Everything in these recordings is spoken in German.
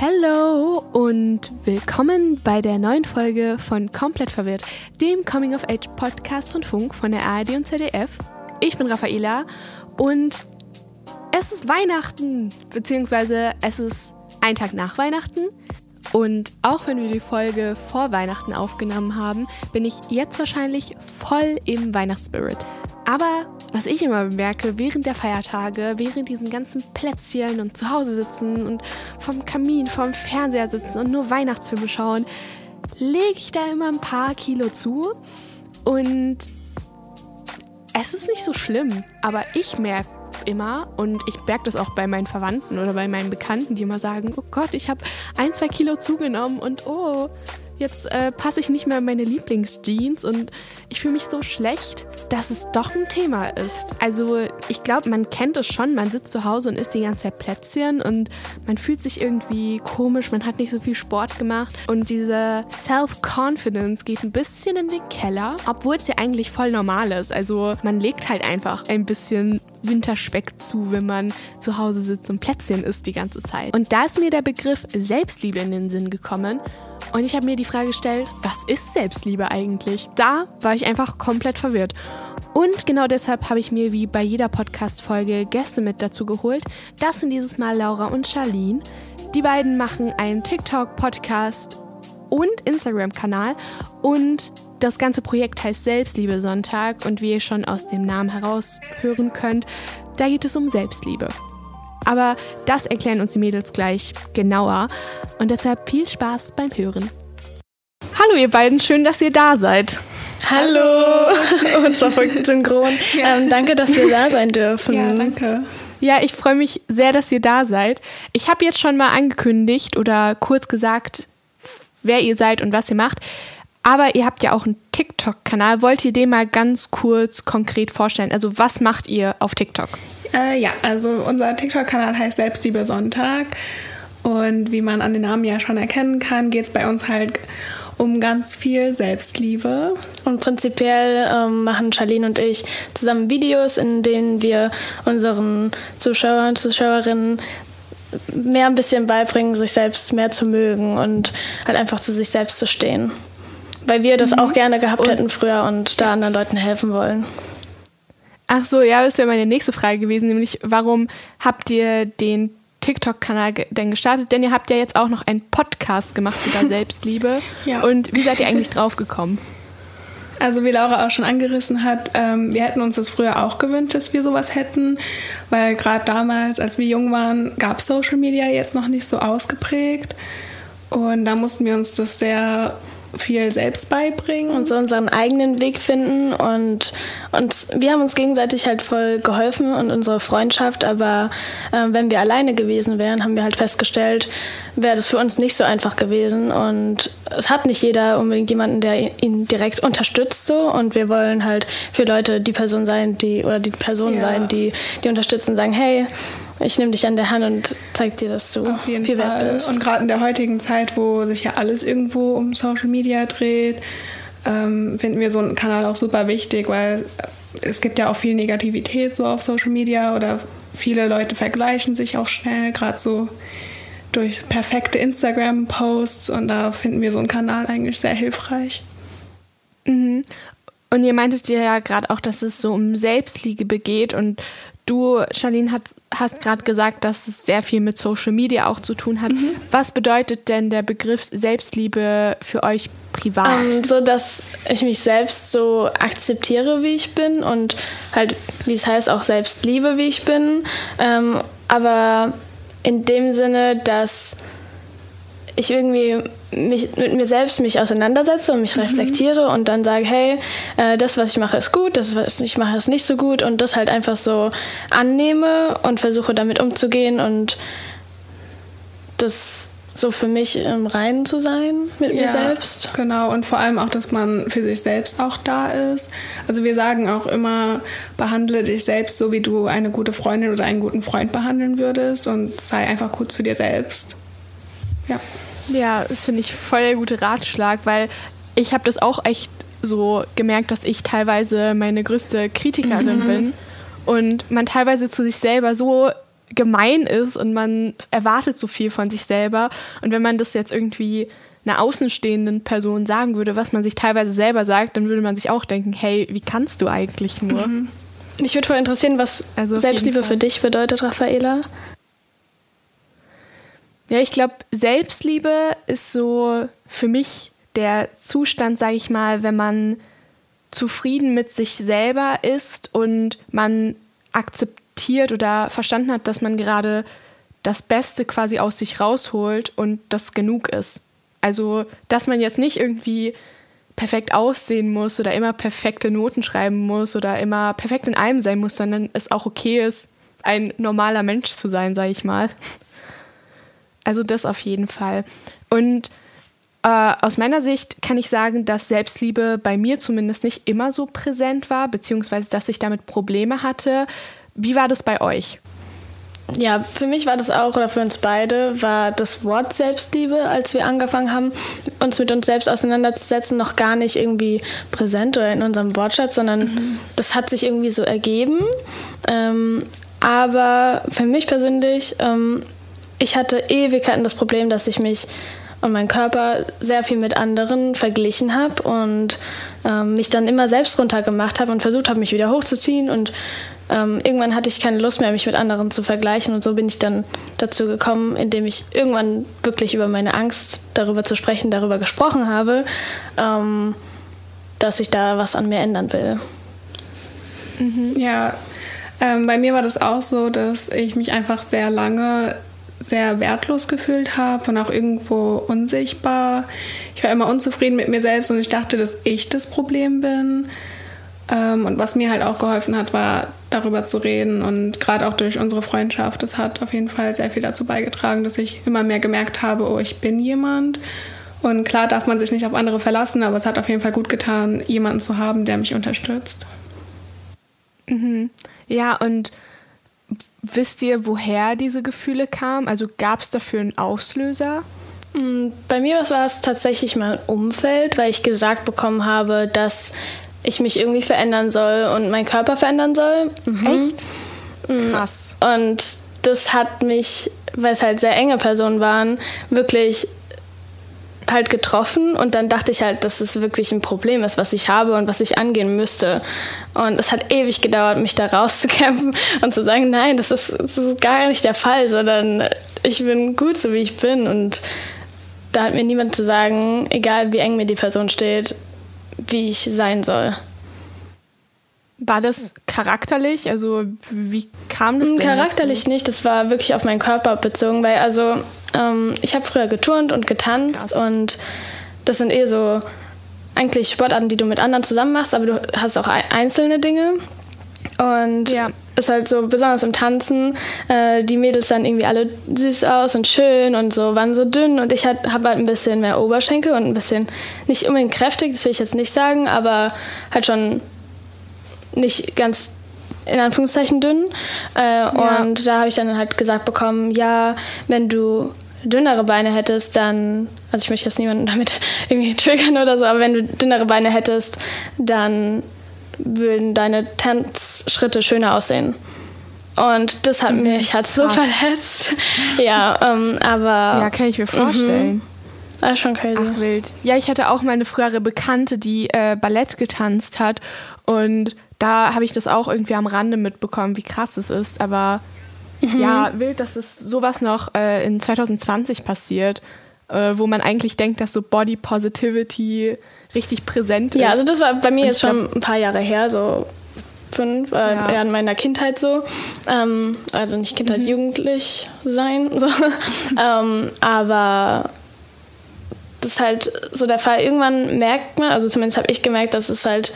Hallo und willkommen bei der neuen Folge von Komplett Verwirrt, dem Coming of Age Podcast von Funk von der ARD und ZDF. Ich bin Raffaela und es ist Weihnachten, beziehungsweise es ist ein Tag nach Weihnachten. Und auch wenn wir die Folge vor Weihnachten aufgenommen haben, bin ich jetzt wahrscheinlich voll im Weihnachtsspirit. Aber was ich immer bemerke, während der Feiertage, während diesen ganzen Plätzchen und zu Hause sitzen und vom Kamin, vom Fernseher sitzen und nur Weihnachtsfilme schauen, lege ich da immer ein paar Kilo zu. Und es ist nicht so schlimm, aber ich merke immer und ich merke das auch bei meinen Verwandten oder bei meinen Bekannten, die immer sagen, oh Gott, ich habe ein, zwei Kilo zugenommen und oh, jetzt äh, passe ich nicht mehr in meine Lieblingsjeans und ich fühle mich so schlecht, dass es doch ein Thema ist. Also ich glaube, man kennt es schon, man sitzt zu Hause und isst die ganze Zeit Plätzchen und man fühlt sich irgendwie komisch, man hat nicht so viel Sport gemacht und diese Self-Confidence geht ein bisschen in den Keller, obwohl es ja eigentlich voll normal ist. Also man legt halt einfach ein bisschen Winterspeck zu, wenn man zu Hause sitzt und Plätzchen isst die ganze Zeit. Und da ist mir der Begriff Selbstliebe in den Sinn gekommen und ich habe mir die Frage gestellt, was ist Selbstliebe eigentlich? Da war ich einfach komplett verwirrt. Und genau deshalb habe ich mir wie bei jeder Podcast-Folge Gäste mit dazu geholt. Das sind dieses Mal Laura und Charlene. Die beiden machen einen TikTok-Podcast und Instagram-Kanal und das ganze Projekt heißt Selbstliebe Sonntag und wie ihr schon aus dem Namen heraus hören könnt, da geht es um Selbstliebe. Aber das erklären uns die Mädels gleich genauer. Und deshalb viel Spaß beim Hören. Hallo ihr beiden, schön, dass ihr da seid. Hallo! Und zwar voll synchron. Ja. Ähm, danke, dass wir da sein dürfen. Ja, danke. Ja, ich freue mich sehr, dass ihr da seid. Ich habe jetzt schon mal angekündigt oder kurz gesagt, wer ihr seid und was ihr macht. Aber ihr habt ja auch einen TikTok-Kanal. Wollt ihr den mal ganz kurz konkret vorstellen? Also was macht ihr auf TikTok? Äh, ja, also unser TikTok-Kanal heißt Selbstliebe Sonntag. Und wie man an den Namen ja schon erkennen kann, geht es bei uns halt um ganz viel Selbstliebe. Und prinzipiell ähm, machen Charlene und ich zusammen Videos, in denen wir unseren Zuschauern und Zuschauerinnen mehr ein bisschen beibringen, sich selbst mehr zu mögen und halt einfach zu sich selbst zu stehen. Weil wir das mhm. auch gerne gehabt und hätten früher und da anderen Leuten helfen wollen. Ach so, ja, das wäre meine nächste Frage gewesen, nämlich warum habt ihr den TikTok-Kanal denn gestartet? Denn ihr habt ja jetzt auch noch einen Podcast gemacht über Selbstliebe. ja. Und wie seid ihr eigentlich drauf gekommen? Also wie Laura auch schon angerissen hat, ähm, wir hätten uns das früher auch gewünscht, dass wir sowas hätten, weil gerade damals, als wir jung waren, gab Social Media jetzt noch nicht so ausgeprägt. Und da mussten wir uns das sehr viel selbst beibringen und so unseren eigenen Weg finden. Und, und wir haben uns gegenseitig halt voll geholfen und unsere Freundschaft, aber äh, wenn wir alleine gewesen wären, haben wir halt festgestellt, wäre das für uns nicht so einfach gewesen. Und es hat nicht jeder unbedingt jemanden, der ihn direkt unterstützt so. Und wir wollen halt für Leute die Person sein, die oder die Person ja. sein, die die unterstützen, sagen, hey, ich nehme dich an der Hand und zeig dir, dass du Auf jeden viel Fall. wert bist. Und gerade in der heutigen Zeit, wo sich ja alles irgendwo um Social Media dreht, ähm, finden wir so einen Kanal auch super wichtig, weil es gibt ja auch viel Negativität so auf Social Media oder viele Leute vergleichen sich auch schnell, gerade so durch perfekte Instagram-Posts und da finden wir so einen Kanal eigentlich sehr hilfreich. Mhm. Und ihr meintet ja gerade auch, dass es so um Selbstliebe geht und Du, Charlene, hat, hast gerade gesagt, dass es sehr viel mit Social Media auch zu tun hat. Mhm. Was bedeutet denn der Begriff Selbstliebe für euch privat? Um, ähm, so, dass ich mich selbst so akzeptiere, wie ich bin und halt, wie es heißt, auch Selbstliebe, wie ich bin. Ähm, aber in dem Sinne, dass ich irgendwie mich, mit mir selbst mich auseinandersetze und mich mhm. reflektiere und dann sage, hey, äh, das, was ich mache, ist gut, das, was ich mache, ist nicht so gut und das halt einfach so annehme und versuche damit umzugehen und das so für mich im Reinen zu sein mit ja, mir selbst. Genau, und vor allem auch, dass man für sich selbst auch da ist. Also wir sagen auch immer, behandle dich selbst so, wie du eine gute Freundin oder einen guten Freund behandeln würdest und sei einfach gut zu dir selbst. Ja. Ja, das finde ich voll der gute Ratschlag, weil ich habe das auch echt so gemerkt, dass ich teilweise meine größte Kritikerin mhm. bin und man teilweise zu sich selber so gemein ist und man erwartet so viel von sich selber. Und wenn man das jetzt irgendwie einer außenstehenden Person sagen würde, was man sich teilweise selber sagt, dann würde man sich auch denken, hey, wie kannst du eigentlich nur? Mhm. Mich würde voll interessieren, was also Selbstliebe für dich bedeutet, Raffaela. Ja, ich glaube, Selbstliebe ist so für mich der Zustand, sage ich mal, wenn man zufrieden mit sich selber ist und man akzeptiert oder verstanden hat, dass man gerade das Beste quasi aus sich rausholt und das genug ist. Also, dass man jetzt nicht irgendwie perfekt aussehen muss oder immer perfekte Noten schreiben muss oder immer perfekt in allem sein muss, sondern es auch okay ist, ein normaler Mensch zu sein, sage ich mal. Also das auf jeden Fall. Und äh, aus meiner Sicht kann ich sagen, dass Selbstliebe bei mir zumindest nicht immer so präsent war, beziehungsweise dass ich damit Probleme hatte. Wie war das bei euch? Ja, für mich war das auch, oder für uns beide, war das Wort Selbstliebe, als wir angefangen haben, uns mit uns selbst auseinanderzusetzen, noch gar nicht irgendwie präsent oder in unserem Wortschatz, sondern mhm. das hat sich irgendwie so ergeben. Ähm, aber für mich persönlich, ähm, ich hatte Ewigkeiten das Problem, dass ich mich und meinen Körper sehr viel mit anderen verglichen habe und ähm, mich dann immer selbst runtergemacht habe und versucht habe, mich wieder hochzuziehen und ähm, irgendwann hatte ich keine Lust mehr, mich mit anderen zu vergleichen und so bin ich dann dazu gekommen, indem ich irgendwann wirklich über meine Angst darüber zu sprechen, darüber gesprochen habe, ähm, dass ich da was an mir ändern will. Mhm. Ja, ähm, bei mir war das auch so, dass ich mich einfach sehr lange sehr wertlos gefühlt habe und auch irgendwo unsichtbar. Ich war immer unzufrieden mit mir selbst und ich dachte, dass ich das Problem bin. Ähm, und was mir halt auch geholfen hat, war darüber zu reden und gerade auch durch unsere Freundschaft, das hat auf jeden Fall sehr viel dazu beigetragen, dass ich immer mehr gemerkt habe, oh, ich bin jemand. Und klar darf man sich nicht auf andere verlassen, aber es hat auf jeden Fall gut getan, jemanden zu haben, der mich unterstützt. Mhm. Ja, und wisst ihr, woher diese Gefühle kamen? Also gab es dafür einen Auslöser? Mm, bei mir war es tatsächlich mein Umfeld, weil ich gesagt bekommen habe, dass ich mich irgendwie verändern soll und meinen Körper verändern soll. Mhm. Echt? Mhm. Krass. Und das hat mich, weil es halt sehr enge Personen waren, wirklich halt getroffen und dann dachte ich halt, dass es wirklich ein Problem ist, was ich habe und was ich angehen müsste. Und es hat ewig gedauert, mich da rauszukämpfen und zu sagen, nein, das ist, das ist gar nicht der Fall, sondern ich bin gut so, wie ich bin. Und da hat mir niemand zu sagen, egal wie eng mir die Person steht, wie ich sein soll. War das charakterlich? Also wie kam das denn Charakterlich dazu? nicht, das war wirklich auf meinen Körper bezogen, weil also ähm, ich habe früher geturnt und getanzt Krass. und das sind eh so eigentlich Sportarten, die du mit anderen zusammen machst, aber du hast auch einzelne Dinge. Und ja. ist halt so, besonders im Tanzen, äh, die Mädels sahen irgendwie alle süß aus und schön und so, waren so dünn und ich habe halt ein bisschen mehr Oberschenkel und ein bisschen, nicht unbedingt kräftig, das will ich jetzt nicht sagen, aber halt schon nicht ganz in Anführungszeichen dünn. Äh, ja. Und da habe ich dann halt gesagt bekommen, ja, wenn du dünnere Beine hättest, dann, also ich möchte jetzt niemanden damit irgendwie triggern oder so, aber wenn du dünnere Beine hättest, dann würden deine Tanzschritte schöner aussehen. Und das hat mhm. mich halt so Krass. verletzt. ja, ähm, aber. Ja, kann ich mir vorstellen. Mhm. Das ist schon crazy. Ach, wild. Ja, ich hatte auch meine frühere Bekannte, die äh, Ballett getanzt hat. Und da habe ich das auch irgendwie am Rande mitbekommen, wie krass es ist. Aber mhm. ja, wild, dass es sowas noch äh, in 2020 passiert, äh, wo man eigentlich denkt, dass so Body Positivity richtig präsent ist. Ja, also das war bei mir Und jetzt schon ein paar Jahre her, so fünf, äh, ja. eher in meiner Kindheit so. Ähm, also nicht Kindheit, mhm. jugendlich sein. So. ähm, aber das ist halt so der Fall. Irgendwann merkt man, also zumindest habe ich gemerkt, dass es halt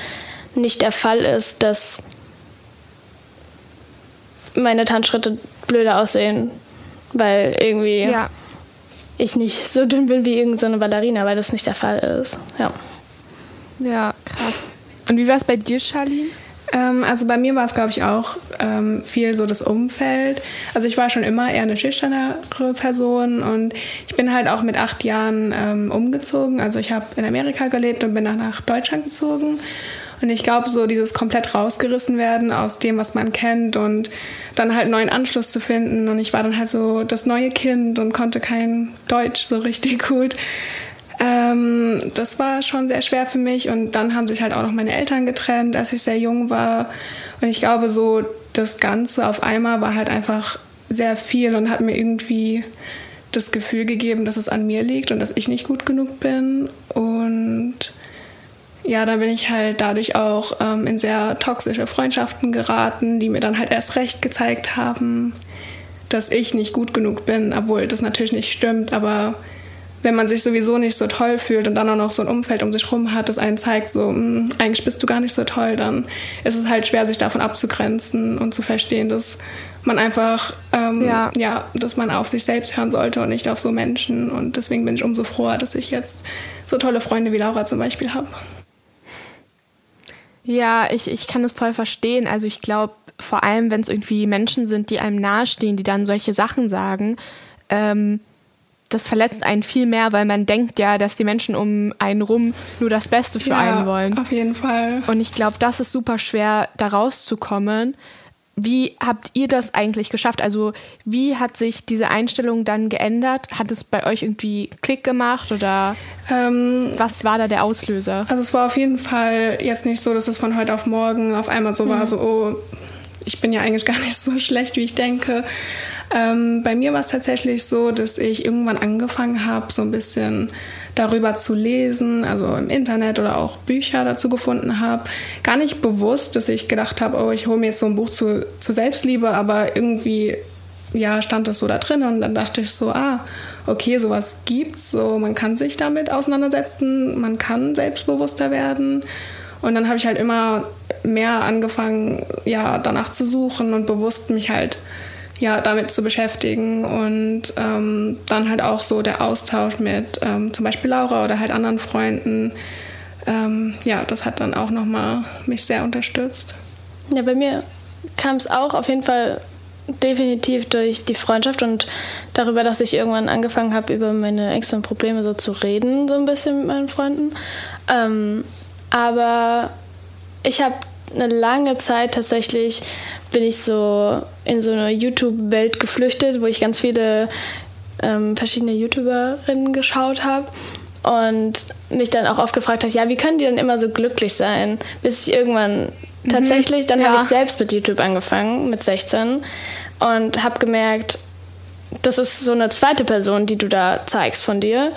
nicht der Fall ist, dass meine Tanzschritte blöder aussehen, weil irgendwie ja. ich nicht so dünn bin wie irgendeine Ballerina, weil das nicht der Fall ist. Ja. Ja, krass. Und wie war es bei dir, Charlene? Ähm, also bei mir war es, glaube ich, auch ähm, viel so das Umfeld. Also ich war schon immer eher eine schüchternere Person und ich bin halt auch mit acht Jahren ähm, umgezogen. Also ich habe in Amerika gelebt und bin dann nach Deutschland gezogen. Und ich glaube, so dieses komplett rausgerissen werden aus dem, was man kennt und dann halt neuen Anschluss zu finden. Und ich war dann halt so das neue Kind und konnte kein Deutsch so richtig gut. Ähm, das war schon sehr schwer für mich. Und dann haben sich halt auch noch meine Eltern getrennt, als ich sehr jung war. Und ich glaube, so das Ganze auf einmal war halt einfach sehr viel und hat mir irgendwie das Gefühl gegeben, dass es an mir liegt und dass ich nicht gut genug bin. Und ja, dann bin ich halt dadurch auch ähm, in sehr toxische Freundschaften geraten, die mir dann halt erst recht gezeigt haben, dass ich nicht gut genug bin, obwohl das natürlich nicht stimmt, aber wenn man sich sowieso nicht so toll fühlt und dann auch noch so ein Umfeld um sich rum hat, das einen zeigt, so, mh, hm, eigentlich bist du gar nicht so toll, dann ist es halt schwer, sich davon abzugrenzen und zu verstehen, dass man einfach, ähm, ja. ja, dass man auf sich selbst hören sollte und nicht auf so Menschen. Und deswegen bin ich umso froher, dass ich jetzt so tolle Freunde wie Laura zum Beispiel habe. Ja, ich, ich kann das voll verstehen. Also ich glaube, vor allem, wenn es irgendwie Menschen sind, die einem nahestehen, die dann solche Sachen sagen, ähm, das verletzt einen viel mehr, weil man denkt ja, dass die Menschen um einen rum nur das Beste für ja, einen wollen. Auf jeden Fall. Und ich glaube, das ist super schwer, da rauszukommen. Wie habt ihr das eigentlich geschafft? Also, wie hat sich diese Einstellung dann geändert? Hat es bei euch irgendwie Klick gemacht oder ähm, was war da der Auslöser? Also, es war auf jeden Fall jetzt nicht so, dass es von heute auf morgen auf einmal so mhm. war, so, oh, ich bin ja eigentlich gar nicht so schlecht, wie ich denke. Ähm, bei mir war es tatsächlich so, dass ich irgendwann angefangen habe, so ein bisschen darüber zu lesen, also im Internet oder auch Bücher dazu gefunden habe. Gar nicht bewusst, dass ich gedacht habe, oh, ich hole mir jetzt so ein Buch zu, zu Selbstliebe, aber irgendwie ja, stand das so da drin und dann dachte ich so, ah, okay, sowas gibt's, so man kann sich damit auseinandersetzen, man kann selbstbewusster werden und dann habe ich halt immer mehr angefangen, ja, danach zu suchen und bewusst mich halt ja, damit zu beschäftigen und ähm, dann halt auch so der Austausch mit ähm, zum Beispiel Laura oder halt anderen Freunden. Ähm, ja, das hat dann auch nochmal mich sehr unterstützt. Ja, bei mir kam es auch auf jeden Fall definitiv durch die Freundschaft und darüber, dass ich irgendwann angefangen habe, über meine Ängste und Probleme so zu reden, so ein bisschen mit meinen Freunden. Aber ich habe eine lange Zeit tatsächlich bin ich so in so eine YouTube-Welt geflüchtet, wo ich ganz viele ähm, verschiedene YouTuberinnen geschaut habe und mich dann auch oft gefragt habe, ja, wie können die denn immer so glücklich sein? Bis ich irgendwann mhm, tatsächlich, dann ja. habe ich selbst mit YouTube angefangen, mit 16 und habe gemerkt, das ist so eine zweite Person, die du da zeigst von dir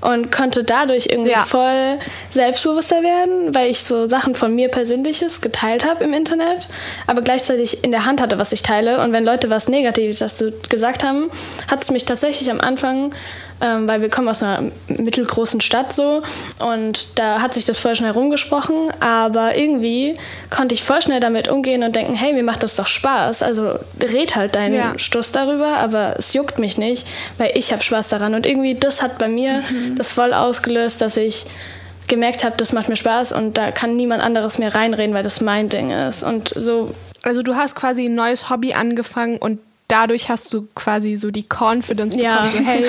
und konnte dadurch irgendwie ja. voll selbstbewusster werden, weil ich so Sachen von mir Persönliches geteilt habe im Internet, aber gleichzeitig in der Hand hatte, was ich teile. Und wenn Leute was Negatives dazu gesagt haben, hat es mich tatsächlich am Anfang ähm, weil wir kommen aus einer mittelgroßen Stadt so und da hat sich das voll schnell rumgesprochen, aber irgendwie konnte ich voll schnell damit umgehen und denken, hey, mir macht das doch Spaß, also red halt deinen ja. Stuss darüber, aber es juckt mich nicht, weil ich habe Spaß daran und irgendwie das hat bei mir mhm. das voll ausgelöst, dass ich gemerkt habe, das macht mir Spaß und da kann niemand anderes mehr reinreden, weil das mein Ding ist und so. Also du hast quasi ein neues Hobby angefangen und dadurch hast du quasi so die Confidence bekommen, ja. so hey,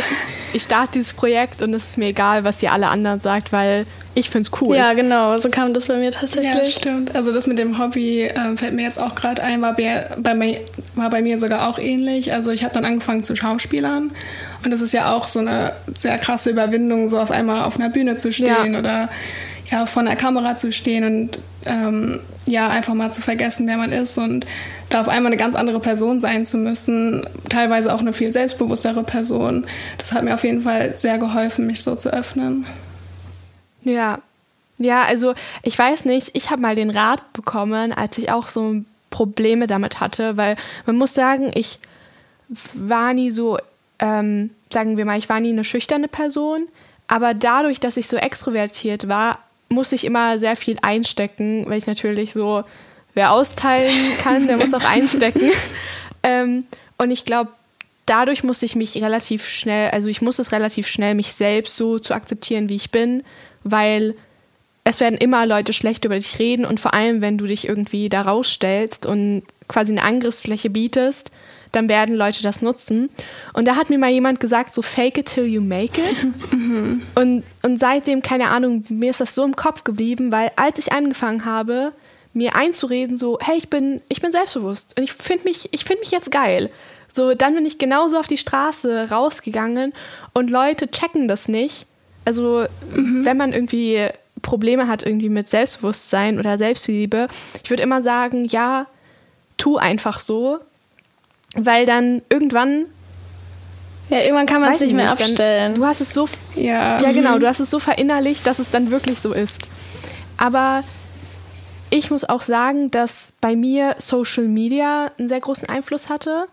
ich starte dieses Projekt und es ist mir egal, was ihr alle anderen sagt, weil ich finde es cool. Ja, genau, so kam das bei mir tatsächlich. Ja, stimmt. Also das mit dem Hobby äh, fällt mir jetzt auch gerade ein, war bei, bei, mir, war bei mir sogar auch ähnlich. Also ich habe dann angefangen zu Schauspielern und das ist ja auch so eine sehr krasse Überwindung, so auf einmal auf einer Bühne zu stehen ja. oder ja, vor einer Kamera zu stehen und ähm, ja, einfach mal zu vergessen, wer man ist und da auf einmal eine ganz andere Person sein zu müssen, teilweise auch eine viel selbstbewusstere Person. Das hat mir auf jeden Fall sehr geholfen, mich so zu öffnen. Ja, ja, also ich weiß nicht, ich habe mal den Rat bekommen, als ich auch so Probleme damit hatte, weil man muss sagen, ich war nie so, ähm, sagen wir mal, ich war nie eine schüchterne Person, aber dadurch, dass ich so extrovertiert war, muss ich immer sehr viel einstecken, weil ich natürlich so, wer austeilen kann, der muss auch einstecken. ähm, und ich glaube, dadurch muss ich mich relativ schnell, also ich muss es relativ schnell, mich selbst so zu akzeptieren, wie ich bin, weil es werden immer Leute schlecht über dich reden und vor allem, wenn du dich irgendwie da rausstellst und quasi eine Angriffsfläche bietest, dann werden Leute das nutzen. Und da hat mir mal jemand gesagt, so fake it till you make it. Und, und seitdem, keine Ahnung, mir ist das so im Kopf geblieben, weil als ich angefangen habe, mir einzureden, so, hey, ich bin, ich bin selbstbewusst und ich finde mich, ich finde mich jetzt geil. So, dann bin ich genauso auf die Straße rausgegangen und Leute checken das nicht. Also, mhm. wenn man irgendwie Probleme hat irgendwie mit Selbstbewusstsein oder Selbstliebe, ich würde immer sagen, ja, tu einfach so, weil dann irgendwann ja, irgendwann kann man es nicht mehr nicht, abstellen. Du hast es so ja. ja genau, mhm. du hast es so verinnerlicht, dass es dann wirklich so ist. Aber ich muss auch sagen, dass bei mir Social Media einen sehr großen Einfluss hatte.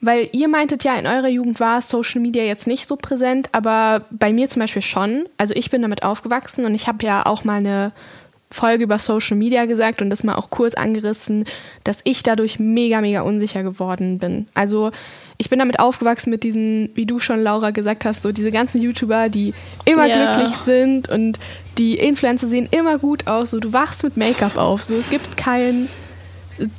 Weil ihr meintet ja, in eurer Jugend war Social Media jetzt nicht so präsent, aber bei mir zum Beispiel schon. Also ich bin damit aufgewachsen und ich habe ja auch mal eine Folge über Social Media gesagt und das mal auch kurz angerissen, dass ich dadurch mega, mega unsicher geworden bin. Also ich bin damit aufgewachsen mit diesen, wie du schon, Laura, gesagt hast, so diese ganzen YouTuber, die immer ja. glücklich sind und die Influencer sehen immer gut aus. So, du wachst mit Make-up auf. So, es gibt kein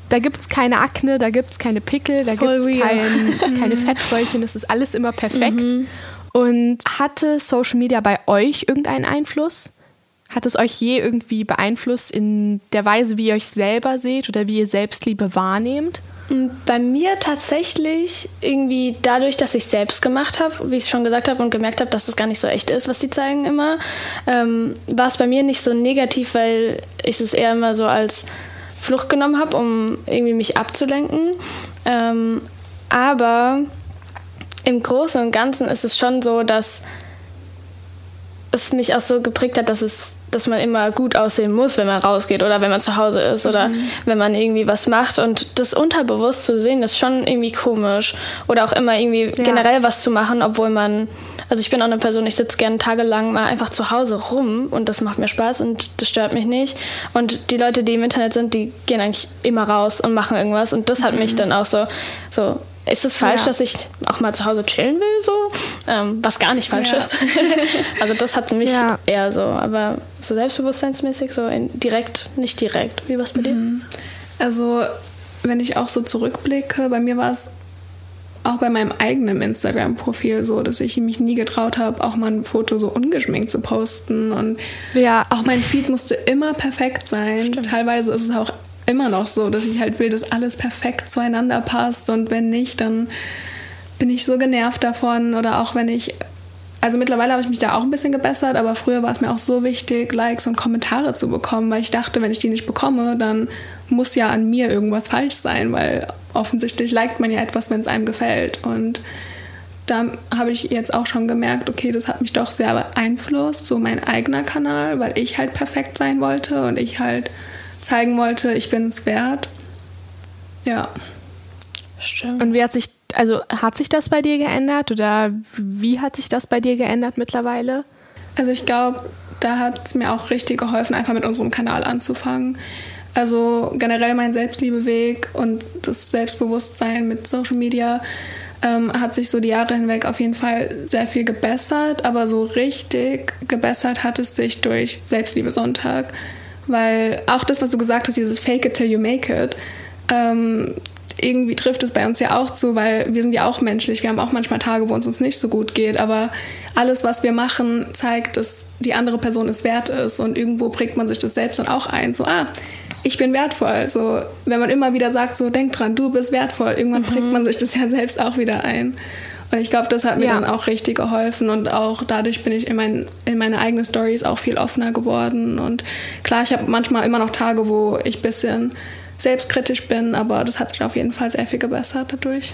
da gibt es keine Akne, da gibt es keine Pickel, da gibt es kein, keine Fettfäulchen, das ist alles immer perfekt. Mhm. Und hatte Social Media bei euch irgendeinen Einfluss? Hat es euch je irgendwie beeinflusst in der Weise, wie ihr euch selber seht oder wie ihr Selbstliebe wahrnehmt? Mm, bei mir tatsächlich irgendwie dadurch, dass ich selbst gemacht habe, wie ich schon gesagt habe und gemerkt habe, dass es gar nicht so echt ist, was die zeigen immer, ähm, war es bei mir nicht so negativ, weil ich es eher immer so als Flucht genommen habe, um irgendwie mich abzulenken. Ähm, aber im Großen und Ganzen ist es schon so, dass es mich auch so geprägt hat, dass es dass man immer gut aussehen muss, wenn man rausgeht oder wenn man zu Hause ist oder mhm. wenn man irgendwie was macht. Und das unterbewusst zu sehen, ist schon irgendwie komisch. Oder auch immer irgendwie ja. generell was zu machen, obwohl man also ich bin auch eine Person, ich sitze gerne tagelang mal einfach zu Hause rum und das macht mir Spaß und das stört mich nicht. Und die Leute, die im Internet sind, die gehen eigentlich immer raus und machen irgendwas und das hat mhm. mich dann auch so, so ist es falsch, ja. dass ich auch mal zu Hause chillen will, so? Ähm, was gar nicht falsch ja. ist. also das hat mich ja. eher so, aber so selbstbewusstseinsmäßig, so direkt, nicht direkt. Wie war es bei dir? Mhm. Also wenn ich auch so zurückblicke, bei mir war es auch bei meinem eigenen Instagram-Profil so, dass ich mich nie getraut habe, auch mal ein Foto so ungeschminkt zu posten. Und ja. auch mein Feed musste immer perfekt sein. Stimmt. Teilweise ist es auch immer noch so, dass ich halt will, dass alles perfekt zueinander passt. Und wenn nicht, dann bin ich so genervt davon. Oder auch wenn ich also mittlerweile habe ich mich da auch ein bisschen gebessert, aber früher war es mir auch so wichtig, Likes und Kommentare zu bekommen, weil ich dachte, wenn ich die nicht bekomme, dann muss ja an mir irgendwas falsch sein, weil offensichtlich liked man ja etwas, wenn es einem gefällt. Und da habe ich jetzt auch schon gemerkt, okay, das hat mich doch sehr beeinflusst, so mein eigener Kanal, weil ich halt perfekt sein wollte und ich halt zeigen wollte, ich bin es wert. Ja. Stimmt. Und wie hat sich also hat sich das bei dir geändert oder wie hat sich das bei dir geändert mittlerweile? Also ich glaube, da hat es mir auch richtig geholfen, einfach mit unserem Kanal anzufangen. Also generell mein Selbstliebeweg und das Selbstbewusstsein mit Social Media ähm, hat sich so die Jahre hinweg auf jeden Fall sehr viel gebessert, aber so richtig gebessert hat es sich durch Selbstliebe Sonntag, weil auch das, was du gesagt hast, dieses Fake it till you make it, ähm, irgendwie trifft es bei uns ja auch zu, weil wir sind ja auch menschlich. Wir haben auch manchmal Tage, wo es uns nicht so gut geht. Aber alles, was wir machen, zeigt, dass die andere Person es wert ist. Und irgendwo prägt man sich das selbst dann auch ein. So, ah, ich bin wertvoll. So, wenn man immer wieder sagt, so, denk dran, du bist wertvoll. Irgendwann mhm. prägt man sich das ja selbst auch wieder ein. Und ich glaube, das hat mir ja. dann auch richtig geholfen und auch dadurch bin ich in, mein, in meine eigenen Stories auch viel offener geworden. Und klar, ich habe manchmal immer noch Tage, wo ich ein bisschen selbstkritisch bin, aber das hat sich auf jeden Fall sehr viel gebessert dadurch.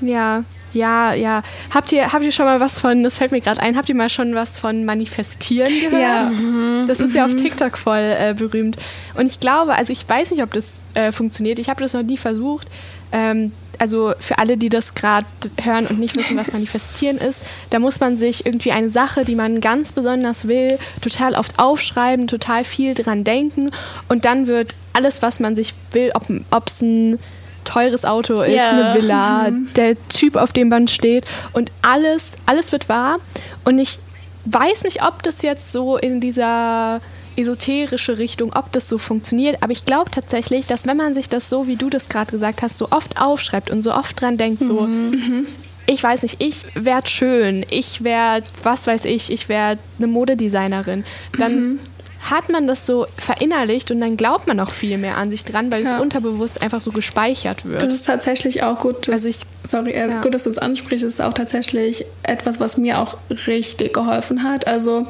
Ja, ja, ja. Habt ihr, habt ihr schon mal was von, das fällt mir gerade ein, habt ihr mal schon was von Manifestieren gehört? Ja. Mhm. Das ist mhm. ja auf mhm. TikTok voll äh, berühmt. Und ich glaube, also ich weiß nicht, ob das äh, funktioniert. Ich habe das noch nie versucht. Ähm, also für alle, die das gerade hören und nicht wissen, was manifestieren ist, da muss man sich irgendwie eine Sache, die man ganz besonders will, total oft aufschreiben, total viel dran denken und dann wird alles, was man sich will, ob es ein teures Auto ist, yeah. eine Villa, mhm. der Typ, auf dem man steht und alles, alles wird wahr und ich weiß nicht, ob das jetzt so in dieser esoterische Richtung, ob das so funktioniert. Aber ich glaube tatsächlich, dass wenn man sich das so, wie du das gerade gesagt hast, so oft aufschreibt und so oft dran denkt, so, mhm. Ich weiß nicht, ich werde schön, ich werde, was weiß ich, ich werde eine Modedesignerin, dann mhm. hat man das so verinnerlicht und dann glaubt man auch viel mehr an sich dran, weil ja. es unterbewusst einfach so gespeichert wird. Das ist tatsächlich auch gut. Dass, also ich, sorry, äh, ja. gut, dass du es ansprichst. Es ist auch tatsächlich etwas, was mir auch richtig geholfen hat. Also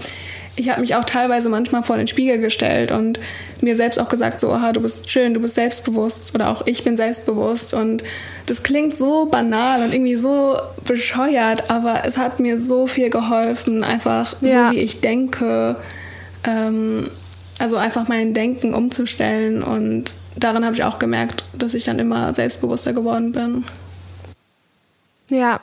ich habe mich auch teilweise manchmal vor den Spiegel gestellt und mir selbst auch gesagt, so, aha, du bist schön, du bist selbstbewusst oder auch ich bin selbstbewusst und das klingt so banal und irgendwie so bescheuert, aber es hat mir so viel geholfen, einfach ja. so wie ich denke, ähm, also einfach mein Denken umzustellen und daran habe ich auch gemerkt, dass ich dann immer selbstbewusster geworden bin. Ja,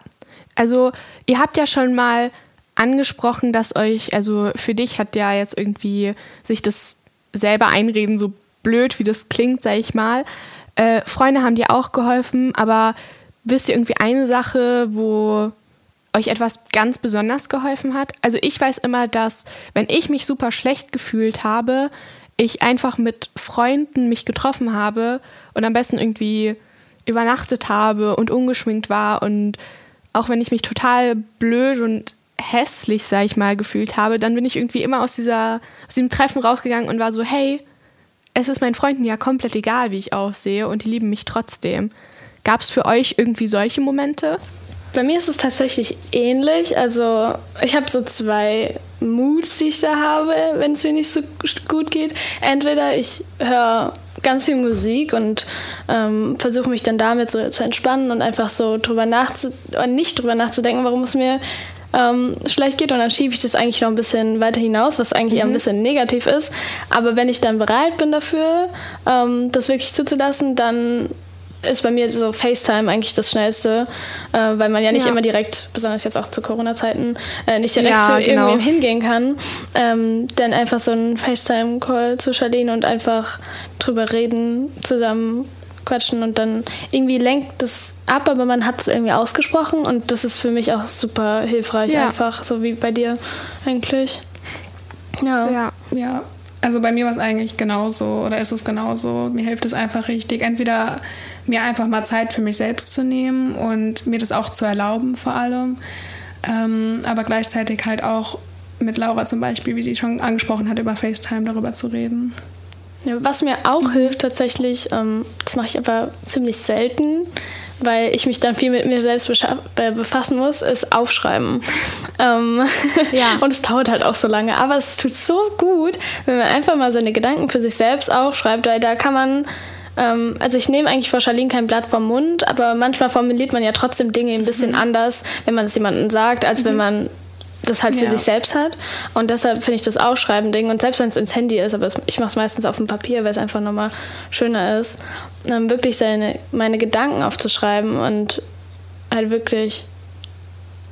also ihr habt ja schon mal angesprochen, dass euch, also für dich hat ja jetzt irgendwie sich das selber einreden, so blöd wie das klingt, sag ich mal. Äh, Freunde haben dir auch geholfen, aber wisst ihr irgendwie eine Sache, wo euch etwas ganz besonders geholfen hat? Also ich weiß immer, dass wenn ich mich super schlecht gefühlt habe, ich einfach mit Freunden mich getroffen habe und am besten irgendwie übernachtet habe und ungeschminkt war und auch wenn ich mich total blöd und hässlich, sag ich mal, gefühlt habe, dann bin ich irgendwie immer aus, dieser, aus diesem Treffen rausgegangen und war so, hey, es ist meinen Freunden ja komplett egal, wie ich aussehe und die lieben mich trotzdem. Gab es für euch irgendwie solche Momente? Bei mir ist es tatsächlich ähnlich. Also ich habe so zwei Moods, die ich da habe, wenn es mir nicht so gut geht. Entweder ich höre ganz viel Musik und ähm, versuche mich dann damit so zu entspannen und einfach so drüber nachzudenken, nicht drüber nachzudenken, warum es mir ähm, schlecht geht und dann schiebe ich das eigentlich noch ein bisschen weiter hinaus, was eigentlich mhm. eher ein mhm. bisschen negativ ist. Aber wenn ich dann bereit bin dafür, ähm, das wirklich zuzulassen, dann ist bei mir so FaceTime eigentlich das Schnellste, äh, weil man ja nicht ja. immer direkt, besonders jetzt auch zu Corona-Zeiten, äh, nicht direkt ja, zu genau. irgendwem hingehen kann. Ähm, dann einfach so einen FaceTime-Call zu Charlene und einfach drüber reden, zusammen quatschen und dann irgendwie lenkt das ab, aber man hat es irgendwie ausgesprochen und das ist für mich auch super hilfreich, ja. einfach, so wie bei dir eigentlich. Ja. ja. Ja. Also bei mir war es eigentlich genauso oder ist es genauso. Mir hilft es einfach richtig, entweder mir einfach mal Zeit für mich selbst zu nehmen und mir das auch zu erlauben vor allem, ähm, aber gleichzeitig halt auch mit Laura zum Beispiel, wie sie schon angesprochen hat, über FaceTime darüber zu reden. Was mir auch hilft tatsächlich, ähm, das mache ich aber ziemlich selten, weil ich mich dann viel mit mir selbst befassen muss, ist aufschreiben. Ähm, ja. und es dauert halt auch so lange. Aber es tut so gut, wenn man einfach mal seine Gedanken für sich selbst aufschreibt, weil da kann man. Ähm, also ich nehme eigentlich vor Charlene kein Blatt vom Mund, aber manchmal formuliert man ja trotzdem Dinge ein bisschen mhm. anders, wenn man es jemandem sagt, als mhm. wenn man das halt für ja. sich selbst hat. Und deshalb finde ich das Aufschreiben-Ding, und selbst wenn es ins Handy ist, aber ich mache es meistens auf dem Papier, weil es einfach nochmal schöner ist, ähm, wirklich seine, meine Gedanken aufzuschreiben und halt wirklich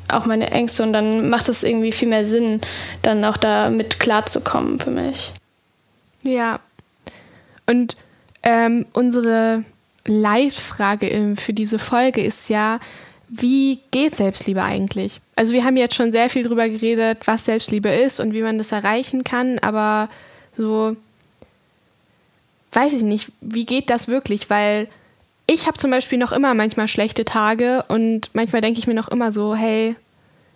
auch meine Ängste. Und dann macht es irgendwie viel mehr Sinn, dann auch damit klarzukommen für mich. Ja. Und ähm, unsere Leitfrage für diese Folge ist ja, wie geht Selbstliebe eigentlich? Also wir haben jetzt schon sehr viel darüber geredet, was Selbstliebe ist und wie man das erreichen kann, aber so weiß ich nicht, wie geht das wirklich? Weil ich habe zum Beispiel noch immer manchmal schlechte Tage und manchmal denke ich mir noch immer so, hey,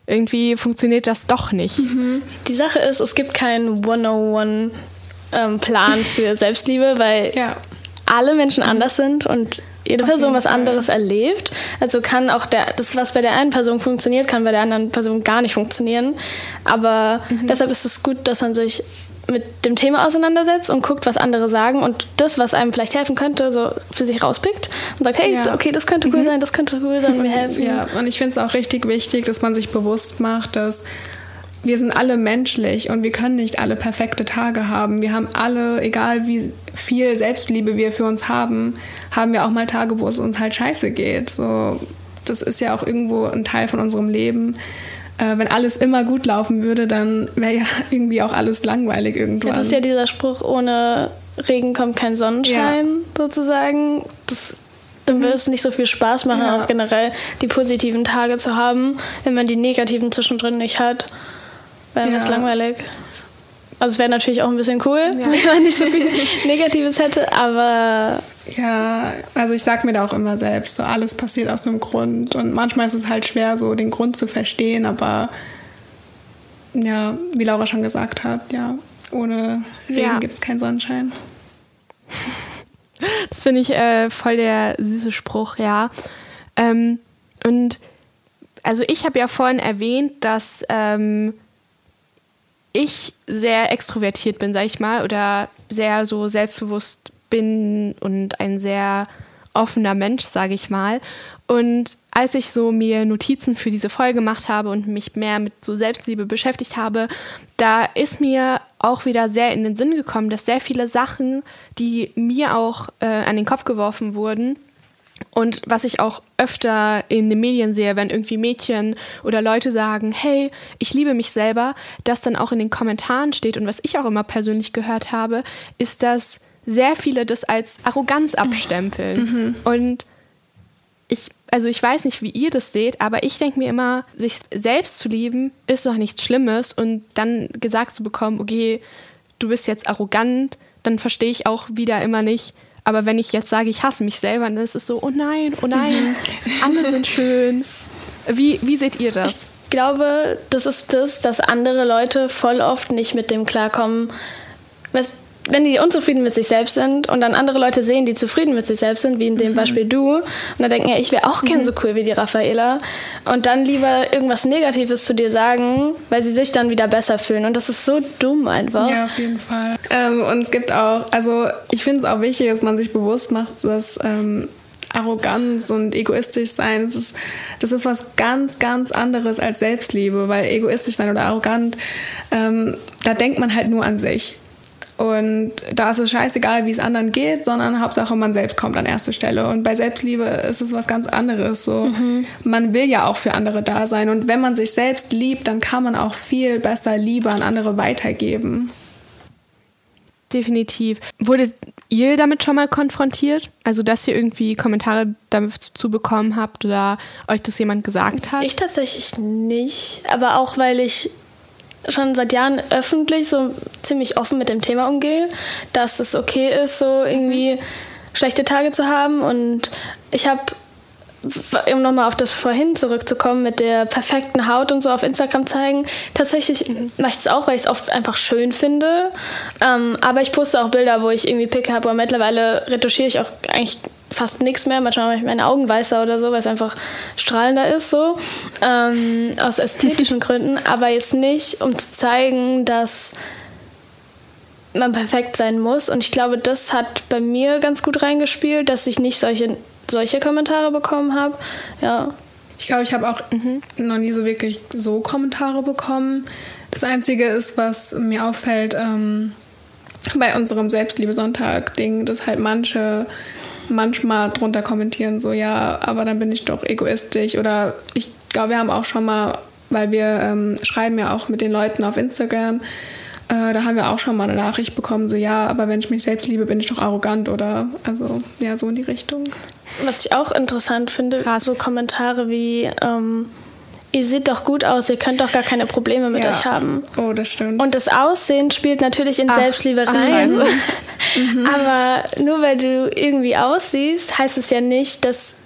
irgendwie funktioniert das doch nicht. Mhm. Die Sache ist, es gibt keinen 101-Plan ähm, für Selbstliebe, weil ja. alle Menschen anders sind und jede Person was anderes erlebt. Also kann auch der, das, was bei der einen Person funktioniert, kann bei der anderen Person gar nicht funktionieren. Aber mhm. deshalb ist es gut, dass man sich mit dem Thema auseinandersetzt und guckt, was andere sagen und das, was einem vielleicht helfen könnte, so für sich rauspickt und sagt, hey, ja. okay, das könnte cool mhm. sein, das könnte cool sein, mir helfen. Ja, und ich finde es auch richtig wichtig, dass man sich bewusst macht, dass wir sind alle menschlich und wir können nicht alle perfekte Tage haben. Wir haben alle, egal wie viel Selbstliebe wir für uns haben, haben wir auch mal Tage, wo es uns halt scheiße geht. So, das ist ja auch irgendwo ein Teil von unserem Leben. Äh, wenn alles immer gut laufen würde, dann wäre ja irgendwie auch alles langweilig irgendwann. Ja, das ist ja dieser Spruch, ohne Regen kommt kein Sonnenschein, ja. sozusagen. Das, dann würde es nicht so viel Spaß machen, ja. auch generell die positiven Tage zu haben, wenn man die negativen zwischendrin nicht hat. Wäre ja. das langweilig. Also es wäre natürlich auch ein bisschen cool, ja. wenn man nicht so viel Negatives hätte, aber. Ja, also ich sag mir da auch immer selbst, so alles passiert aus einem Grund. Und manchmal ist es halt schwer, so den Grund zu verstehen, aber ja, wie Laura schon gesagt hat, ja, ohne Regen ja. gibt es keinen Sonnenschein. Das finde ich äh, voll der süße Spruch, ja. Ähm, und also ich habe ja vorhin erwähnt, dass ähm, ich sehr extrovertiert bin, sag ich mal, oder sehr so selbstbewusst bin und ein sehr offener Mensch, sage ich mal. Und als ich so mir Notizen für diese Folge gemacht habe und mich mehr mit so Selbstliebe beschäftigt habe, da ist mir auch wieder sehr in den Sinn gekommen, dass sehr viele Sachen, die mir auch äh, an den Kopf geworfen wurden, und was ich auch öfter in den Medien sehe, wenn irgendwie Mädchen oder Leute sagen, hey, ich liebe mich selber, das dann auch in den Kommentaren steht. Und was ich auch immer persönlich gehört habe, ist, dass sehr viele das als Arroganz abstempeln. Mhm. Und ich, also ich weiß nicht, wie ihr das seht, aber ich denke mir immer, sich selbst zu lieben, ist doch nichts Schlimmes. Und dann gesagt zu bekommen, okay, du bist jetzt arrogant, dann verstehe ich auch wieder immer nicht, aber wenn ich jetzt sage, ich hasse mich selber, dann ist es so, oh nein, oh nein, alle sind schön. Wie, wie seht ihr das? Ich glaube, das ist das, dass andere Leute voll oft nicht mit dem klarkommen, was wenn die unzufrieden mit sich selbst sind und dann andere Leute sehen, die zufrieden mit sich selbst sind, wie in dem mhm. Beispiel du, und dann denken, ja, ich wäre auch gern mhm. so cool wie die Raffaela, und dann lieber irgendwas Negatives zu dir sagen, weil sie sich dann wieder besser fühlen. Und das ist so dumm einfach. Ja, auf jeden Fall. Ähm, und es gibt auch, also ich finde es auch wichtig, dass man sich bewusst macht, dass ähm, Arroganz und egoistisch sein, das ist, das ist was ganz, ganz anderes als Selbstliebe, weil egoistisch sein oder arrogant, ähm, da denkt man halt nur an sich. Und da ist es scheißegal, wie es anderen geht, sondern Hauptsache man selbst kommt an erste Stelle. Und bei Selbstliebe ist es was ganz anderes. So, mhm. man will ja auch für andere da sein. Und wenn man sich selbst liebt, dann kann man auch viel besser Liebe an andere weitergeben. Definitiv. Wurdet ihr damit schon mal konfrontiert? Also, dass ihr irgendwie Kommentare dazu bekommen habt oder euch das jemand gesagt hat? Ich tatsächlich nicht. Aber auch, weil ich schon seit Jahren öffentlich so ziemlich offen mit dem Thema umgehe, dass es okay ist, so irgendwie schlechte Tage zu haben. Und ich habe, um nochmal auf das vorhin zurückzukommen, mit der perfekten Haut und so auf Instagram zeigen, tatsächlich mache ich es auch, weil ich es oft einfach schön finde. Ähm, aber ich poste auch Bilder, wo ich irgendwie Picke habe. Und mittlerweile retuschiere ich auch eigentlich fast nichts mehr. Manchmal mache ich meine Augen weißer oder so, weil es einfach strahlender ist, so. Ähm, aus ästhetischen Gründen. Aber jetzt nicht, um zu zeigen, dass man perfekt sein muss. Und ich glaube, das hat bei mir ganz gut reingespielt, dass ich nicht solche, solche Kommentare bekommen habe. Ja. Ich glaube, ich habe auch mhm. noch nie so wirklich so Kommentare bekommen. Das Einzige ist, was mir auffällt, ähm, bei unserem Selbstliebe-Sonntag-Ding, dass halt manche manchmal drunter kommentieren, so ja, aber dann bin ich doch egoistisch. Oder ich glaube, wir haben auch schon mal, weil wir ähm, schreiben ja auch mit den Leuten auf Instagram, äh, da haben wir auch schon mal eine Nachricht bekommen, so ja, aber wenn ich mich selbst liebe, bin ich doch arrogant oder also ja, so in die Richtung. Was ich auch interessant finde, Krass. so Kommentare wie ähm, ihr seht doch gut aus, ihr könnt doch gar keine Probleme mit ja. euch haben. Oh, das stimmt. Und das Aussehen spielt natürlich in ach, Selbstliebe rein. mhm. Aber nur weil du irgendwie aussiehst, heißt es ja nicht, dass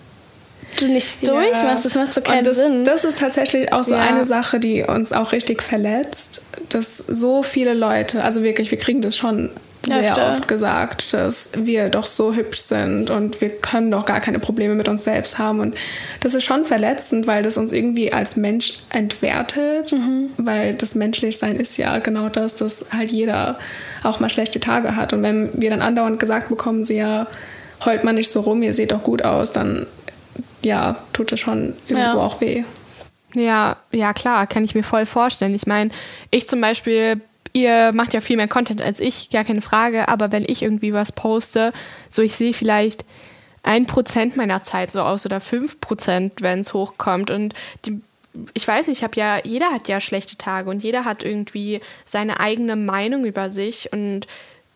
du nichts ja. durchmachst. Das macht so keinen das, Sinn. Das ist tatsächlich auch so ja. eine Sache, die uns auch richtig verletzt, dass so viele Leute, also wirklich, wir kriegen das schon sehr Öfter. oft gesagt, dass wir doch so hübsch sind und wir können doch gar keine Probleme mit uns selbst haben. Und das ist schon verletzend, weil das uns irgendwie als Mensch entwertet, mhm. weil das Menschlichsein ist ja genau das, dass halt jeder auch mal schlechte Tage hat. Und wenn wir dann andauernd gesagt bekommen, so ja, heult man nicht so rum, ihr seht doch gut aus, dann ja, tut es schon irgendwo ja. auch weh. Ja, ja, klar, kann ich mir voll vorstellen. Ich meine, ich zum Beispiel ihr macht ja viel mehr Content als ich, gar keine Frage, aber wenn ich irgendwie was poste, so ich sehe vielleicht ein Prozent meiner Zeit so aus oder fünf Prozent, wenn es hochkommt und die ich weiß nicht, ich habe ja, jeder hat ja schlechte Tage und jeder hat irgendwie seine eigene Meinung über sich und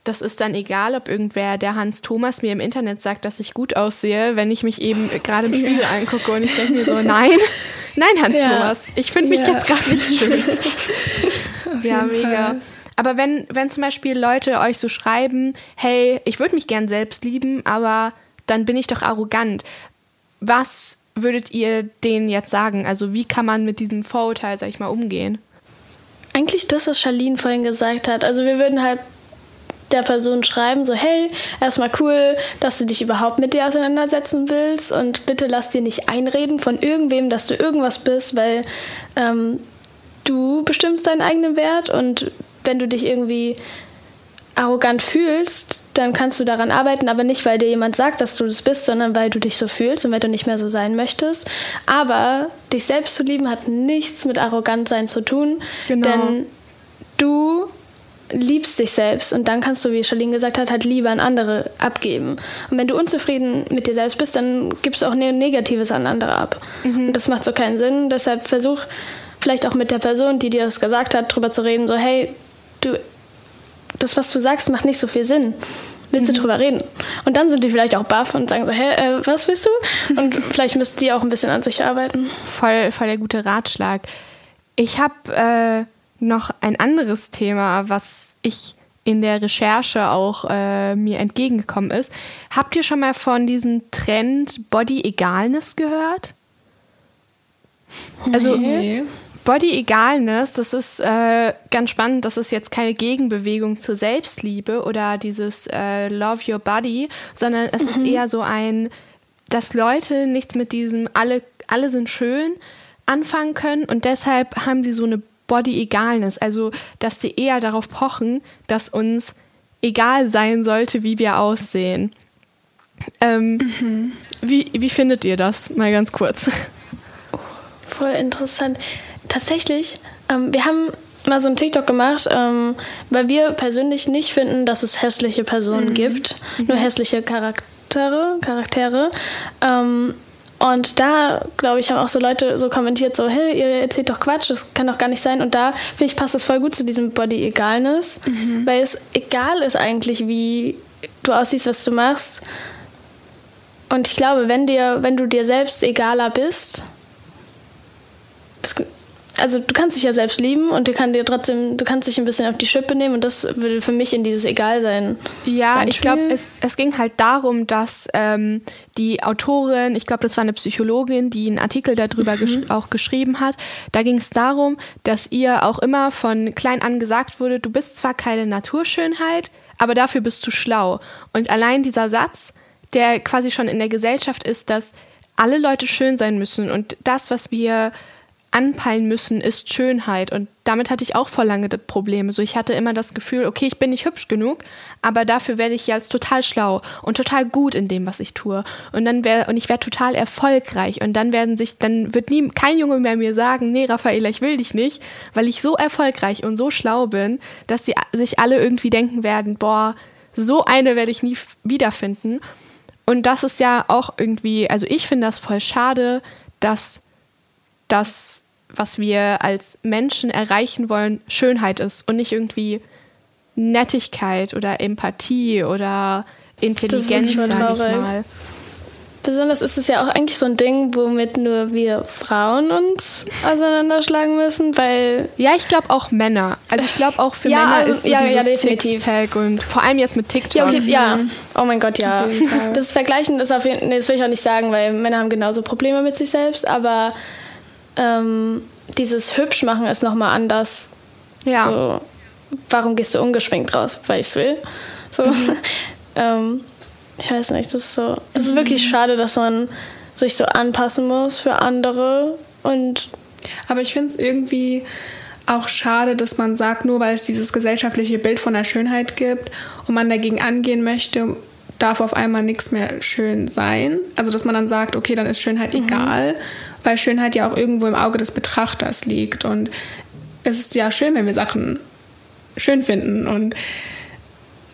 das ist dann egal, ob irgendwer, der Hans Thomas mir im Internet sagt, dass ich gut aussehe, wenn ich mich eben gerade im Spiegel angucke und ich denke mir so, nein, nein, Hans ja. Thomas, ich finde mich ja. jetzt gerade nicht schön. ja, mega. Fall. Aber wenn, wenn zum Beispiel Leute euch so schreiben, hey, ich würde mich gern selbst lieben, aber dann bin ich doch arrogant. Was würdet ihr denen jetzt sagen? Also wie kann man mit diesem Vorurteil, sag ich mal, umgehen? Eigentlich das, was Charlene vorhin gesagt hat. Also wir würden halt der Person schreiben, so hey, erstmal cool, dass du dich überhaupt mit dir auseinandersetzen willst und bitte lass dir nicht einreden von irgendwem, dass du irgendwas bist, weil ähm, du bestimmst deinen eigenen Wert und wenn du dich irgendwie arrogant fühlst, dann kannst du daran arbeiten, aber nicht, weil dir jemand sagt, dass du das bist, sondern weil du dich so fühlst und weil du nicht mehr so sein möchtest. Aber dich selbst zu lieben hat nichts mit arrogant sein zu tun, genau. denn du liebst dich selbst und dann kannst du, wie Charlene gesagt hat, halt Liebe an andere abgeben. Und wenn du unzufrieden mit dir selbst bist, dann gibst du auch Negatives an andere ab. Mhm. Und das macht so keinen Sinn. Deshalb versuch vielleicht auch mit der Person, die dir das gesagt hat, drüber zu reden, so hey, du das, was du sagst, macht nicht so viel Sinn. Willst du mhm. drüber reden? Und dann sind die vielleicht auch baff und sagen so, hä, äh, was willst du? Und vielleicht müsst die auch ein bisschen an sich arbeiten. Voll, voll der gute Ratschlag. Ich habe äh, noch ein anderes Thema, was ich in der Recherche auch äh, mir entgegengekommen ist. Habt ihr schon mal von diesem Trend Body Egalness gehört? Also nee. Body Egalness, das ist äh, ganz spannend. Das ist jetzt keine Gegenbewegung zur Selbstliebe oder dieses äh, Love Your Body, sondern es mhm. ist eher so ein, dass Leute nichts mit diesem alle, alle sind schön anfangen können und deshalb haben sie so eine Body Egalness. Also, dass die eher darauf pochen, dass uns egal sein sollte, wie wir aussehen. Ähm, mhm. wie, wie findet ihr das? Mal ganz kurz. Voll interessant tatsächlich, ähm, wir haben mal so ein TikTok gemacht, ähm, weil wir persönlich nicht finden, dass es hässliche Personen mhm. gibt, nur mhm. hässliche Charaktere. Charaktere. Ähm, und da, glaube ich, haben auch so Leute so kommentiert, so, hey, ihr erzählt doch Quatsch, das kann doch gar nicht sein. Und da, finde ich, passt das voll gut zu diesem Body-Egalness, mhm. weil es egal ist eigentlich, wie du aussiehst, was du machst. Und ich glaube, wenn dir, wenn du dir selbst egaler bist, das, also du kannst dich ja selbst lieben und du kannst dir trotzdem, du kannst dich ein bisschen auf die Schippe nehmen und das würde für mich in dieses Egalsein. Ja, ich glaube, es, es ging halt darum, dass ähm, die Autorin, ich glaube, das war eine Psychologin, die einen Artikel darüber mhm. gesch auch geschrieben hat. Da ging es darum, dass ihr auch immer von klein an gesagt wurde, du bist zwar keine Naturschönheit, aber dafür bist du schlau. Und allein dieser Satz, der quasi schon in der Gesellschaft ist, dass alle Leute schön sein müssen und das, was wir anpeilen müssen, ist Schönheit. Und damit hatte ich auch vor lange das Problem. So, ich hatte immer das Gefühl, okay, ich bin nicht hübsch genug, aber dafür werde ich jetzt total schlau und total gut in dem, was ich tue. Und dann wäre, und ich werde total erfolgreich. Und dann werden sich, dann wird nie, kein Junge mehr mir sagen, nee, Raffaela, ich will dich nicht, weil ich so erfolgreich und so schlau bin, dass sie sich alle irgendwie denken werden, boah, so eine werde ich nie wiederfinden. Und das ist ja auch irgendwie, also ich finde das voll schade, dass das, was wir als Menschen erreichen wollen, Schönheit ist und nicht irgendwie Nettigkeit oder Empathie oder Intelligenz, sag ich mal. Besonders ist es ja auch eigentlich so ein Ding, womit nur wir Frauen uns auseinanderschlagen müssen, weil... Ja, ich glaube auch Männer. Also ich glaube auch für ja, Männer ist so ja, dieses ja, definitiv. und vor allem jetzt mit TikTok. Ja, okay, ja. oh mein Gott, ja. Das Vergleichen ist auf jeden Fall, nee, das will ich auch nicht sagen, weil Männer haben genauso Probleme mit sich selbst, aber ähm, dieses Hübschmachen ist nochmal anders. Ja. So, warum gehst du ungeschminkt raus? Weil ich es will. So. Mhm. ähm, ich weiß nicht, das ist so. Es ist wirklich schade, dass man sich so anpassen muss für andere und. Aber ich finde es irgendwie auch schade, dass man sagt, nur weil es dieses gesellschaftliche Bild von der Schönheit gibt und man dagegen angehen möchte, darf auf einmal nichts mehr schön sein. Also dass man dann sagt, okay, dann ist Schönheit mhm. egal, weil Schönheit ja auch irgendwo im Auge des Betrachters liegt. Und es ist ja schön, wenn wir Sachen schön finden. Und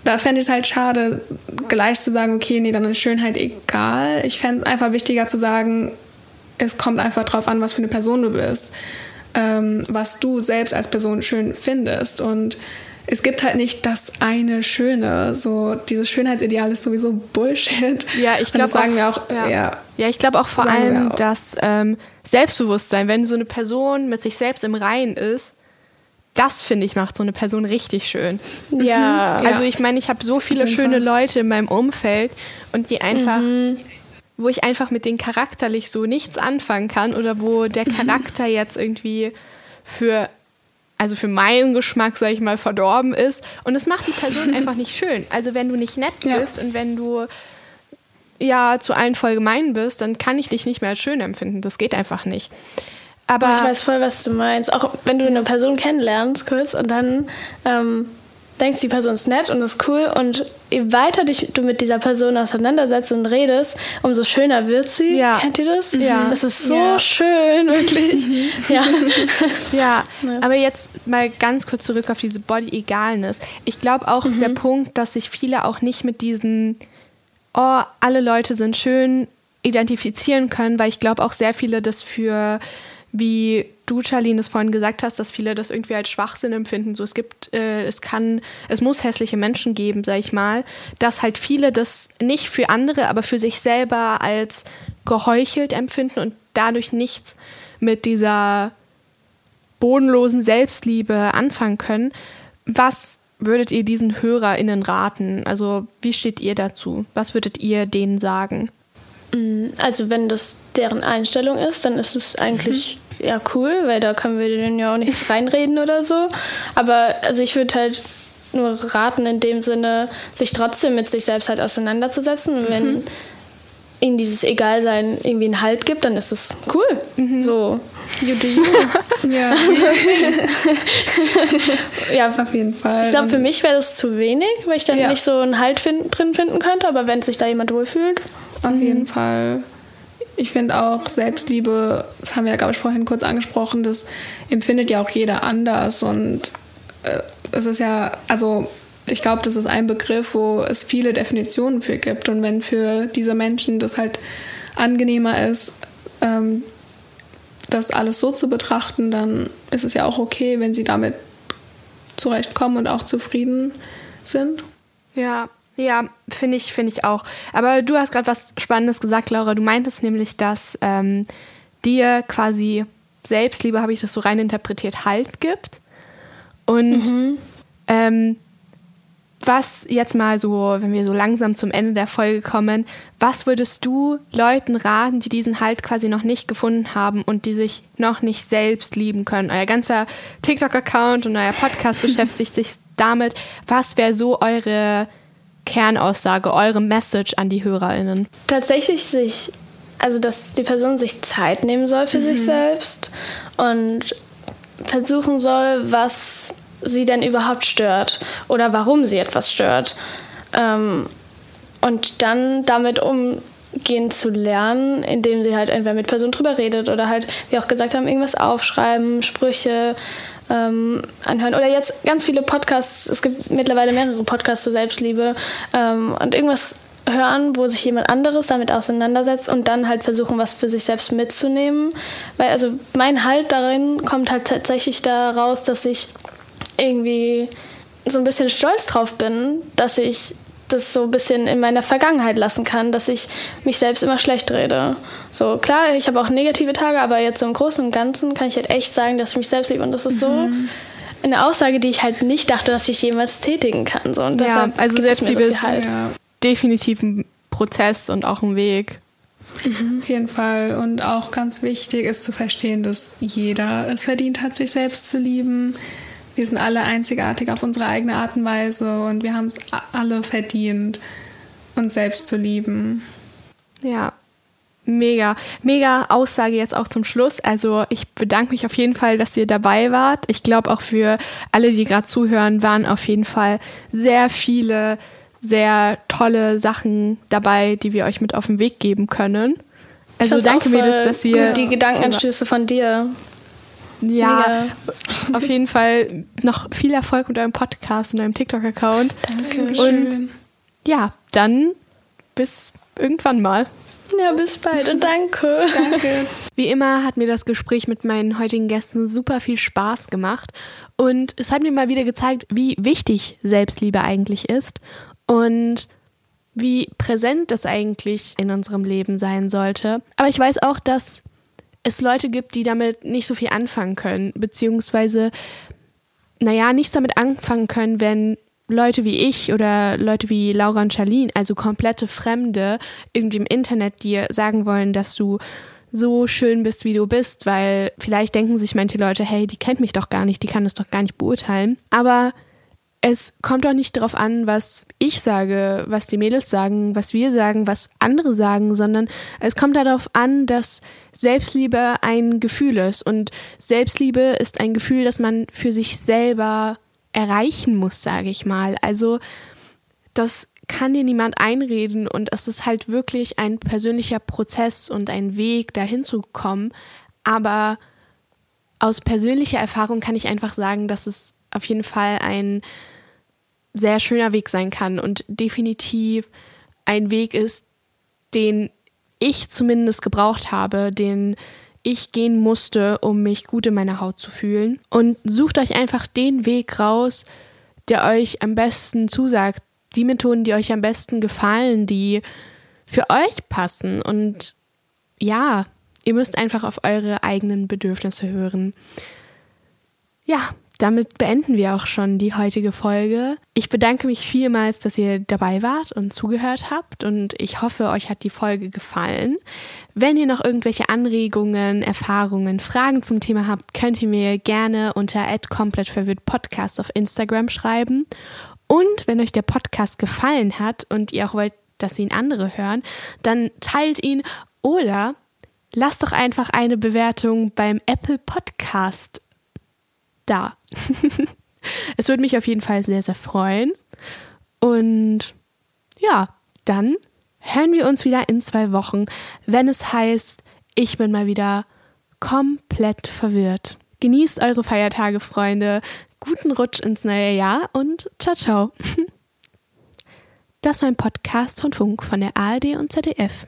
da fände ich es halt schade, gleich zu sagen, okay, nee, dann ist Schönheit egal. Ich fände es einfach wichtiger zu sagen, es kommt einfach drauf an, was für eine Person du bist, ähm, was du selbst als Person schön findest. Und es gibt halt nicht das eine Schöne. So dieses Schönheitsideal ist sowieso Bullshit. Ja, ich glaube sagen wir auch. Ja, ja. ja ich glaube auch vor allem, dass ähm, Selbstbewusstsein, wenn so eine Person mit sich selbst im Reinen ist, das finde ich macht so eine Person richtig schön. Ja. Also ich meine, ich habe so viele schöne Leute in meinem Umfeld und die einfach, Mhm. wo ich einfach mit denen charakterlich so nichts anfangen kann oder wo der Charakter jetzt irgendwie für, also für meinen Geschmack, sag ich mal, verdorben ist. Und es macht die Person einfach nicht schön. Also wenn du nicht nett Ja. bist und wenn du ja zu allen voll gemein bist, dann kann ich dich nicht mehr als schön empfinden. Das geht einfach nicht. Aber Aber ich weiß voll, was du meinst. Auch wenn du eine Person kennenlernst, kurz, und dann ähm, denkst, die Person ist nett und ist cool und je weiter dich du mit dieser Person auseinandersetzt und redest, umso schöner wird sie. Ja. Kennt ihr das? Ja. Das ist so Ja. schön, wirklich. ja. Ja, Ja. aber jetzt mal ganz kurz zurück auf diese Body-Egalness. Ich glaube auch der Punkt, dass sich viele auch nicht mit diesen, oh, alle Leute sind schön, identifizieren können, weil ich glaube auch sehr viele das für, wie du, Charlene, es vorhin gesagt hast, dass viele das irgendwie als Schwachsinn empfinden. So, es gibt, äh, es kann, es muss hässliche Menschen geben, sag ich mal, dass halt viele das nicht für andere, aber für sich selber als geheuchelt empfinden und dadurch nichts mit dieser bodenlosen Selbstliebe anfangen können. Was würdet ihr diesen HörerInnen raten? Also, wie steht ihr dazu? Was würdet ihr denen sagen? Also wenn das deren Einstellung ist, dann ist es eigentlich ja cool, weil da können wir denen ja auch nicht reinreden oder so. Aber also ich würde halt nur raten in dem Sinne, sich trotzdem mit sich selbst halt auseinanderzusetzen. Und wenn ihnen dieses Egalsein irgendwie einen Halt gibt, dann ist das cool. So, you do you. Ja, Ja, auf jeden Fall. ich glaube, für mich wäre das zu wenig, weil ich dann Ja. nicht so einen Halt fin drin finden könnte. Aber wenn sich da jemand wohlfühlt, Auf jeden Fall. Ich finde auch Selbstliebe, das haben wir ja, glaube ich, vorhin kurz angesprochen, das empfindet ja auch jeder anders. Und äh, es ist ja, also ich glaube, das ist ein Begriff, wo es viele Definitionen für gibt. Und wenn für diese Menschen das halt angenehmer ist, ähm, das alles so zu betrachten, dann ist es ja auch okay, wenn sie damit zurechtkommen und auch zufrieden sind. Ja, ja, finde ich, finde ich auch. Aber du hast gerade was Spannendes gesagt, Laura. Du meintest nämlich, dass ähm, dir quasi Selbstliebe, habe ich das so rein interpretiert, Halt gibt. Und ähm, was jetzt mal so, wenn wir so langsam zum Ende der Folge kommen, was würdest du Leuten raten, die diesen Halt quasi noch nicht gefunden haben und die sich noch nicht selbst lieben können? Euer ganzer TikTok-Account und euer Podcast beschäftigt sich damit. Was wäre so eure Kernaussage, eure Message an die HörerInnen? tatsächlich sich, also dass die Person sich Zeit nehmen soll für sich selbst und versuchen soll, was sie denn überhaupt stört oder warum sie etwas stört. Ähm, und dann damit umgehen zu lernen, indem sie halt entweder mit Personen drüber redet oder halt, wie auch gesagt haben, irgendwas aufschreiben, Sprüche ähm, anhören. Oder jetzt ganz viele Podcasts, es gibt mittlerweile mehrere Podcasts zur Selbstliebe ähm, und irgendwas hören, wo sich jemand anderes damit auseinandersetzt und dann halt versuchen, was für sich selbst mitzunehmen. Weil also mein Halt darin kommt halt tatsächlich daraus, dass ich irgendwie so ein bisschen stolz drauf bin, dass ich das so ein bisschen in meiner Vergangenheit lassen kann, dass ich mich selbst immer schlecht rede. So, klar, ich habe auch negative Tage, aber jetzt so im Großen und Ganzen kann ich halt echt sagen, dass ich mich selbst liebe. Und das ist so eine Aussage, die ich halt nicht dachte, dass ich jemals tätigen kann. So, und Ja, also gibt es mir Selbstliebe so viel ist- halt. Ja. Definitiv ein Prozess und auch ein Weg. Auf jeden Fall. Und auch ganz wichtig ist zu verstehen, dass jeder es verdient hat, sich selbst zu lieben. Wir sind alle einzigartig auf unsere eigene Art und Weise und wir haben es alle verdient, uns selbst zu lieben. Ja, mega, mega Aussage jetzt auch zum Schluss. Also ich bedanke mich auf jeden Fall, dass ihr dabei wart. Ich glaube auch für alle, die gerade zuhören, waren auf jeden Fall sehr viele, sehr tolle Sachen dabei, die wir euch mit auf den Weg geben können. Also danke Mädels, dass ihr die Gedankenanstöße von dir. Ja auf jeden Fall noch viel Erfolg mit eurem Podcast und eurem TikTok-Account. Und ja, dann bis irgendwann mal. Ja, bis bald und danke. Danke. Wie immer hat mir das Gespräch mit meinen heutigen Gästen super viel Spaß gemacht und es hat mir mal wieder gezeigt, wie wichtig Selbstliebe eigentlich ist und wie präsent das eigentlich in unserem Leben sein sollte. Aber ich weiß auch, dass es Leute gibt, die damit nicht so viel anfangen können, beziehungsweise naja, nichts damit anfangen können, wenn Leute wie ich oder Leute wie Laura und Charlene, also komplette Fremde, irgendwie im Internet dir sagen wollen, dass du so schön bist, wie du bist, weil vielleicht denken sich manche Leute, hey, die kennt mich doch gar nicht, die kann das doch gar nicht beurteilen. Aber es kommt doch nicht darauf an, was ich sage, was die Mädels sagen, was wir sagen, was andere sagen, sondern es kommt darauf an, dass Selbstliebe ein Gefühl ist. Und Selbstliebe ist ein Gefühl, das man für sich selber erreichen muss, sage ich mal. Also das kann dir niemand einreden und es ist halt wirklich ein persönlicher Prozess und ein Weg, dahin zu kommen. Aber aus persönlicher Erfahrung kann ich einfach sagen, dass es auf jeden Fall ein sehr schöner Weg sein kann und definitiv ein Weg ist, den ich zumindest gebraucht habe, den ich gehen musste, um mich gut in meiner Haut zu fühlen. Und sucht euch einfach den Weg raus, der euch am besten zusagt, die Methoden, die euch am besten gefallen, die für euch passen. Und ja, ihr müsst einfach auf eure eigenen Bedürfnisse hören. Ja, damit beenden wir auch schon die heutige Folge. Ich bedanke mich vielmals, dass ihr dabei wart und zugehört habt und ich hoffe, euch hat die Folge gefallen. Wenn ihr noch irgendwelche Anregungen, Erfahrungen, Fragen zum Thema habt, könnt ihr mir gerne unter @komplettverwirrtpodcast auf Instagram schreiben. Und wenn euch der Podcast gefallen hat und ihr auch wollt, dass ihn andere hören, dann teilt ihn oder lasst doch einfach eine Bewertung beim Apple Podcast da. es würde mich auf jeden Fall sehr, sehr freuen. Und ja, dann hören wir uns wieder in zwei Wochen, wenn es heißt, ich bin mal wieder komplett verwirrt. Genießt eure Feiertage, Freunde. Guten Rutsch ins neue Jahr und ciao, ciao. Das war ein Podcast von Funk von der ARD und ZDF.